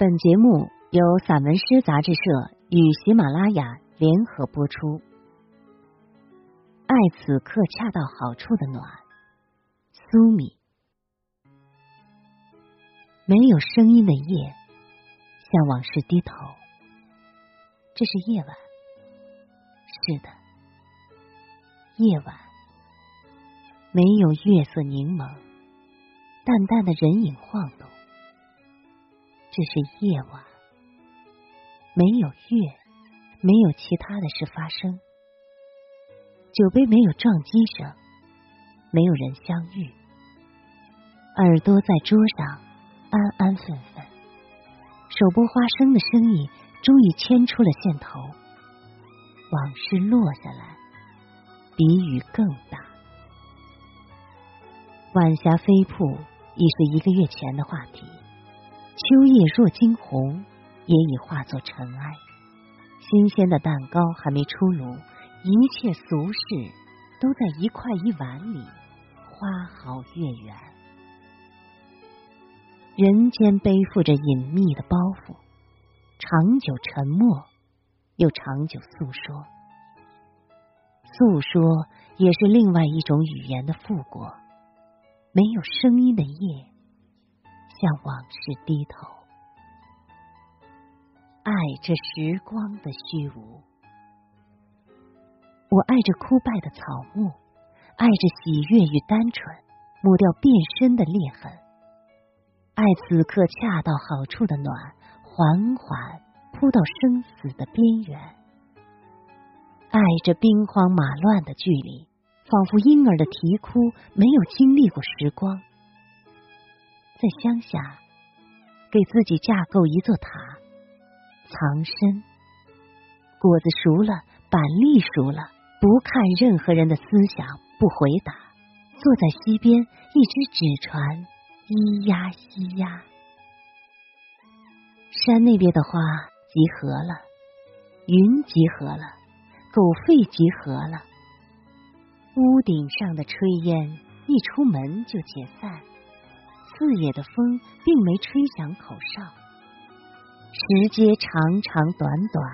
本节目由散文诗杂志社与喜马拉雅联合播出。爱此刻恰到好处的暖，苏米。没有声音的夜，向往事低头。这是夜晚，是的，夜晚，没有月色凝蒙，淡淡的人影晃动。这是夜晚，没有月，没有其他的事发生。酒杯没有撞击声，没有人相遇。耳朵在桌上安安分分，手剥花生的声音终于牵出了线头。往事落下来，比雨更大。晚霞飞瀑已是一个月前的话题。秋叶若惊鸿，也已化作尘埃。新鲜的蛋糕还没出炉，一切俗事都在一块一碗里花好月圆。人间背负着隐秘的包袱，长久沉默，又长久诉说。诉说也是另外一种语言的复国。没有声音的夜。向往事低头，爱这时光的虚无。我爱着枯败的草木，爱着喜悦与单纯，抹掉变身的裂痕。爱此刻恰到好处的暖，缓缓扑到生死的边缘。爱着兵荒马乱的距离，仿佛婴儿的啼哭没有经历过时光。在乡下，给自己架构一座塔，藏身。果子熟了，板栗熟了，不看任何人的思想，不回答。坐在溪边，一只纸船，咿呀咿呀。山那边的花集合了，云集合了，狗吠集合了。屋顶上的炊烟，一出门就解散。四野的风并没吹响口哨，石阶长长短短，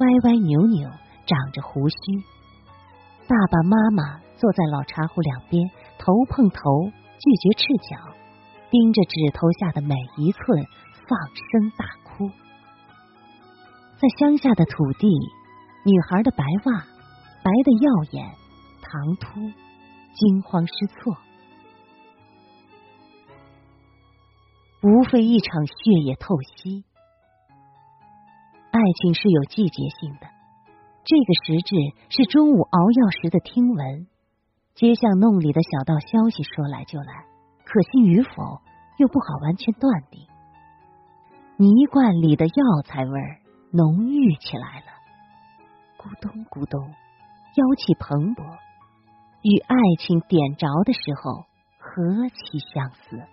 歪歪扭扭，长着胡须。爸爸妈妈坐在老茶壶两边，头碰头，拒绝赤脚，盯着指头下的每一寸，放声大哭。在乡下的土地，女孩的白袜白的耀眼，唐突，惊慌失措。无非一场血液透析。爱情是有季节性的，这个时至是中午熬药时的听闻，街巷弄里的小道消息说来就来，可信与否又不好完全断定。泥罐里的药材味儿浓郁起来了，咕咚咕咚，妖气蓬勃，与爱情点着的时候何其相似。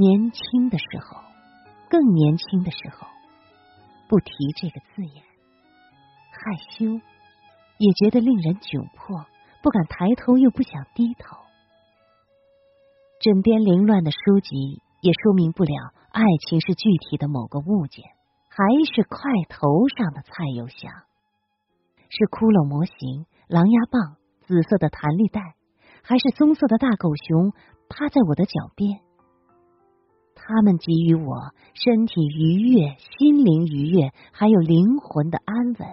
年轻的时候，更年轻的时候，不提这个字眼，害羞，也觉得令人窘迫，不敢抬头，又不想低头。枕边凌乱的书籍，也说明不了爱情是具体的某个物件，还是块头上的菜油香，是骷髅模型、狼牙棒、紫色的弹力带，还是棕色的大狗熊趴在我的脚边。他们给予我身体愉悦、心灵愉悦，还有灵魂的安稳。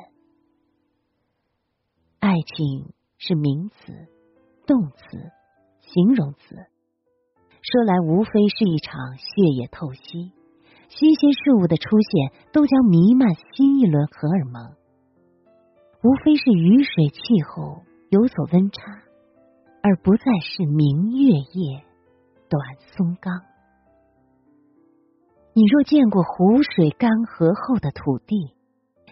爱情是名词、动词、形容词，说来无非是一场血液透析。新鲜事物的出现，都将弥漫新一轮荷尔蒙。无非是雨水气候有所温差，而不再是明月夜、短松冈。你若见过湖水干涸后的土地，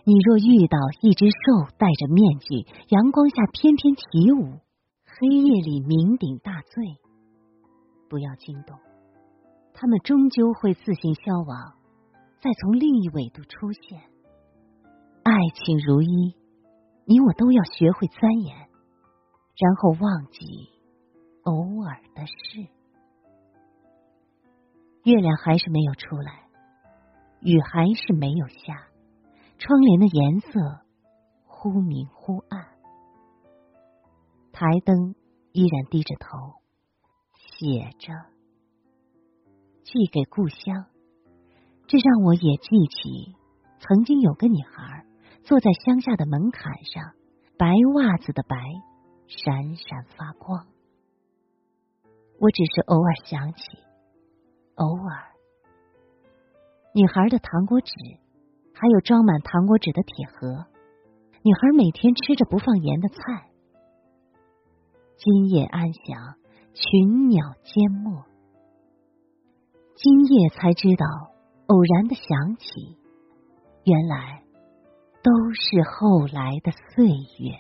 你若遇到一只兽戴着面具，阳光下翩翩起舞，黑夜里酩酊大醉，不要惊动，他们终究会自行消亡，再从另一纬度出现。爱情如一，你我都要学会钻研，然后忘记偶尔的事。月亮还是没有出来，雨还是没有下，窗帘的颜色忽明忽暗，台灯依然低着头，写着寄给故乡。这让我也记起，曾经有个女孩坐在乡下的门槛上，白袜子的白闪闪发光。我只是偶尔想起，偶尔，女孩的糖果纸，还有装满糖果纸的铁盒。女孩每天吃着不放盐的菜。今夜安详，群鸟缄默。今夜才知道。偶然的想起，原来都是后来的岁月。